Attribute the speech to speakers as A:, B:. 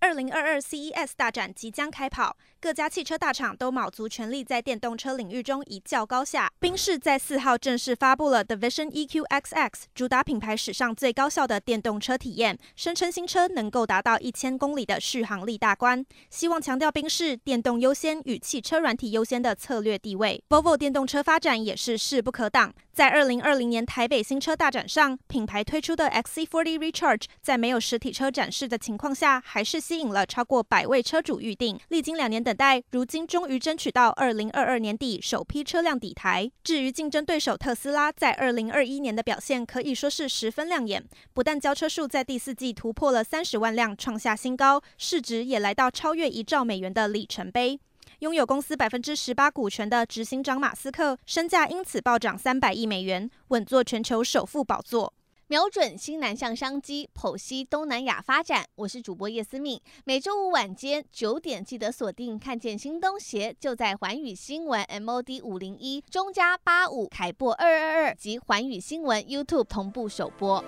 A: 二零二二 CES 大展即将开跑，各家汽车大厂都卯足全力在电动车领域中一较高下。宾士在四号正式发布了 The Vision EQXX，主打品牌史上最高效的电动车体验，声称新车能够达到一千公里的续航力大关，希望强调宾士电动优先与汽车软体优先的策略地位。Volvo 电动车发展也是势不可挡，在二零二零年台北新车大展上，品牌推出的 XC40 Recharge 在没有实体车展示的情况下，还是吸引了超过百位车主预定，历经两年等待，如今终于争取到二零二二年底首批车辆抵台。至于竞争对手特斯拉，在二零二一年的表现可以说是十分亮眼，不但交车数在第四季突破了三十万辆，创下新高，市值也来到超越一兆美元的里程碑。拥有公司百分之十八股权的执行长马斯克，身价因此暴涨三百亿美元，稳坐全球首富宝座。
B: 瞄准新南向商机，剖析东南亚发展。我是主播叶思敏，每周五晚间九点记得锁定。看见新东协就在环宇新闻 MOD 五零一中加八五凯播二二二及环宇新闻 YouTube 同步首播。